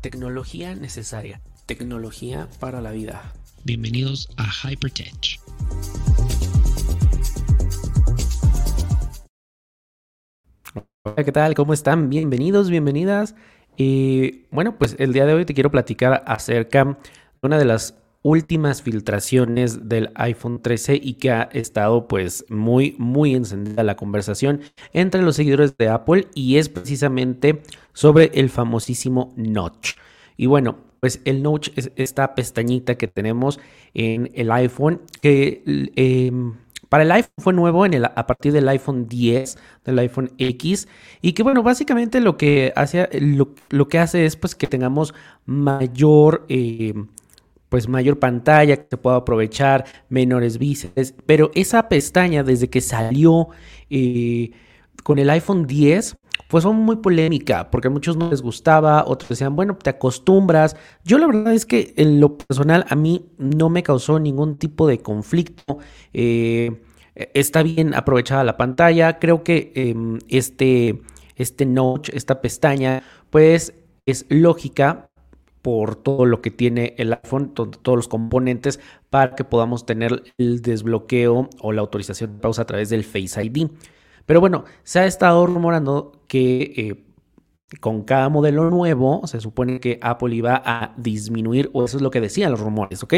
Tecnología necesaria. Tecnología para la vida. Bienvenidos a Hypertech. Hola, ¿qué tal? ¿Cómo están? Bienvenidos, bienvenidas. Y bueno, pues el día de hoy te quiero platicar acerca de una de las últimas filtraciones del iPhone 13 y que ha estado pues muy muy encendida la conversación entre los seguidores de Apple y es precisamente sobre el famosísimo Notch. Y bueno, pues el Notch es esta pestañita que tenemos en el iPhone que em, para el iPhone fue nuevo a partir del iPhone 10, del iPhone X, y que bueno, básicamente lo que hace, lo, que hace es pues que tengamos mayor em, pues mayor pantalla que se pueda aprovechar, menores bíceps, pero esa pestaña desde que salió eh, con el iPhone 10 pues fue muy polémica, porque a muchos no les gustaba, otros decían, bueno, te acostumbras. Yo la verdad es que en lo personal a mí no me causó ningún tipo de conflicto. Eh, está bien aprovechada la pantalla, creo que em, este, este notch, esta pestaña, pues es lógica por todo lo que tiene el iPhone, todos los componentes para que podamos tener el desbloqueo o la autorización de pausa a través del Face ID. Pero bueno, se ha estado rumorando que eh, con cada modelo nuevo se supone que Apple iba a disminuir, o eso es lo que decían los rumores, ¿ok?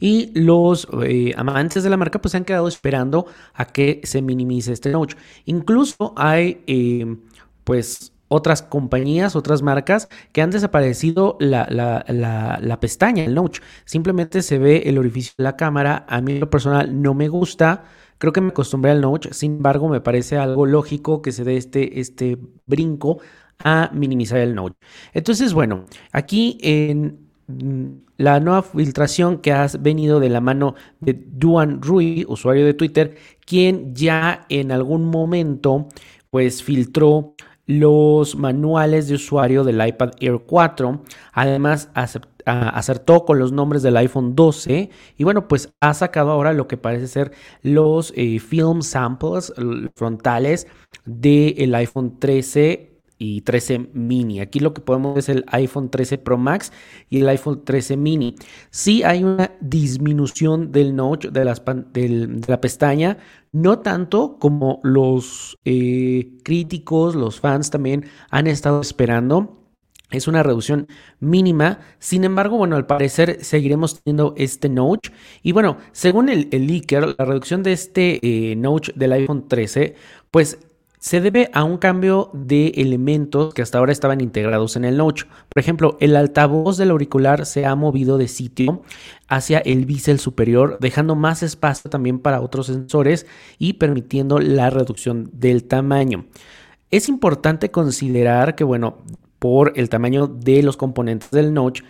Y los eh, amantes de la marca pues se han quedado esperando a que se minimice este notch. Incluso hay eh, pues otras compañías, otras marcas que han desaparecido la, la, pestaña, el notch. Simplemente se ve el orificio de la cámara. A mí lo personal no me gusta. Creo que me acostumbré al notch. Sin embargo, me parece algo lógico que se dé este, este brinco a minimizar el notch. Entonces, bueno, aquí en la nueva filtración que has venido de la mano de Duan Rui, usuario de Twitter, quien ya en algún momento pues filtró los manuales de usuario del iPad Air 4. Además, acertó con los nombres del iPhone 12 y bueno, pues ha sacado ahora lo que parece ser los eh, film samples frontales del iPhone 13 y 13 mini. Aquí lo que podemos ver es el iPhone 13 Pro Max y el iPhone 13 mini. Sí hay una disminución del notch de, la pestaña, no tanto como los eh, críticos, los fans también han estado esperando. Es una reducción mínima. Sin embargo, bueno, al parecer seguiremos teniendo este notch. Y bueno, según el, el leaker, la reducción de este eh, notch del iPhone 13, pues se debe a un cambio de elementos que hasta ahora estaban integrados en el notch. Por ejemplo, el altavoz del auricular se ha movido de sitio hacia el bisel superior, dejando más espacio también para otros sensores y permitiendo la reducción del tamaño. Es importante considerar que, bueno, por el tamaño de los componentes del notch,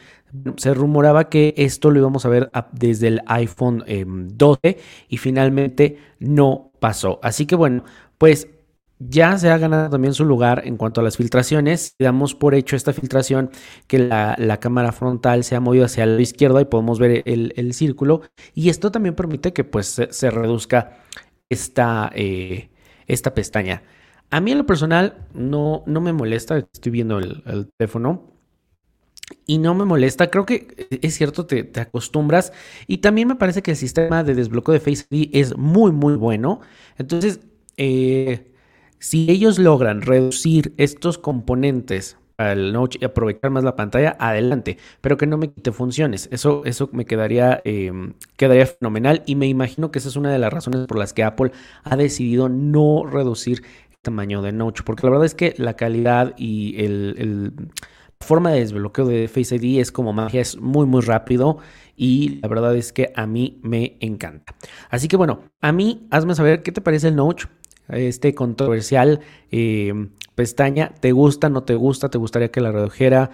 se rumoraba que esto lo íbamos a ver desde el iPhone 12 em, y finalmente no pasó. Así que bueno, pues ya se ha ganado también su lugar en cuanto a las filtraciones. Damos por hecho esta filtración que la, cámara frontal se ha movido hacia la izquierda y podemos ver el, círculo. Y esto también permite que pues, se, reduzca esta, eh, esta pestaña. A mí en lo personal no, no me molesta, estoy viendo el, teléfono. Y no me molesta, creo que es cierto, te, te, acostumbras. Y también me parece que el sistema de desbloqueo de Face ID es muy, muy bueno. Entonces, eh, si ellos logran reducir estos componentes al notch y aprovechar más la pantalla, adelante, pero que no me quite funciones. Eso, eso me quedaría, em, quedaría fenomenal. Y me imagino que esa es una de las razones por las que Apple ha decidido no reducir el tamaño de notch, porque la verdad es que la calidad y el, forma de desbloqueo de Face ID es como magia, es muy muy rápido. Y la verdad es que a mí me encanta. Así que bueno, a mí hazme saber qué te parece el notch este controversial eh, pestaña. ¿Te gusta, no te gusta? ¿Te gustaría que la redujera?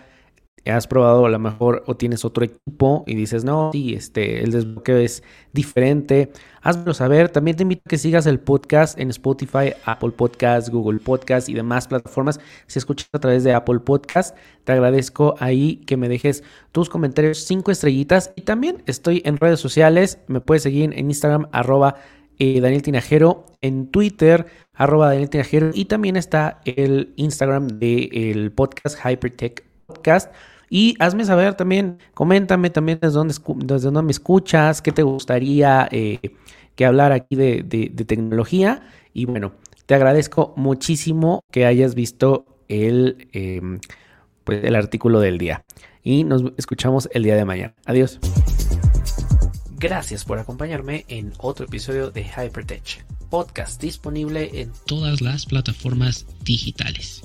has probado a lo mejor o tienes otro equipo y dices, no, sí, este, el desbloqueo es diferente, hazlo saber. También te invito a que sigas el podcast en Spotify, Apple Podcast, Google Podcast y demás plataformas. Si escuchas a través de Apple Podcast, te agradezco ahí que me dejes tus comentarios, cinco estrellitas. Y también estoy en redes sociales, me puedes seguir en Instagram, arroba eh, Daniel Tinajero, en Twitter, arroba Daniel Tinajero, y también está el Instagram del podcast Hypertech podcast. Y hazme saber también, coméntame también desde dónde, me escuchas, qué te gustaría eh, que hablar aquí de, tecnología. Y bueno, te agradezco muchísimo que hayas visto el, em, pues, el artículo del día. Y nos escuchamos el día de mañana. Adiós. Gracias por acompañarme en otro episodio de Hypertech, podcast disponible en todas las plataformas digitales.